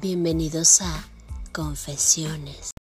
Bienvenidos a Confesiones.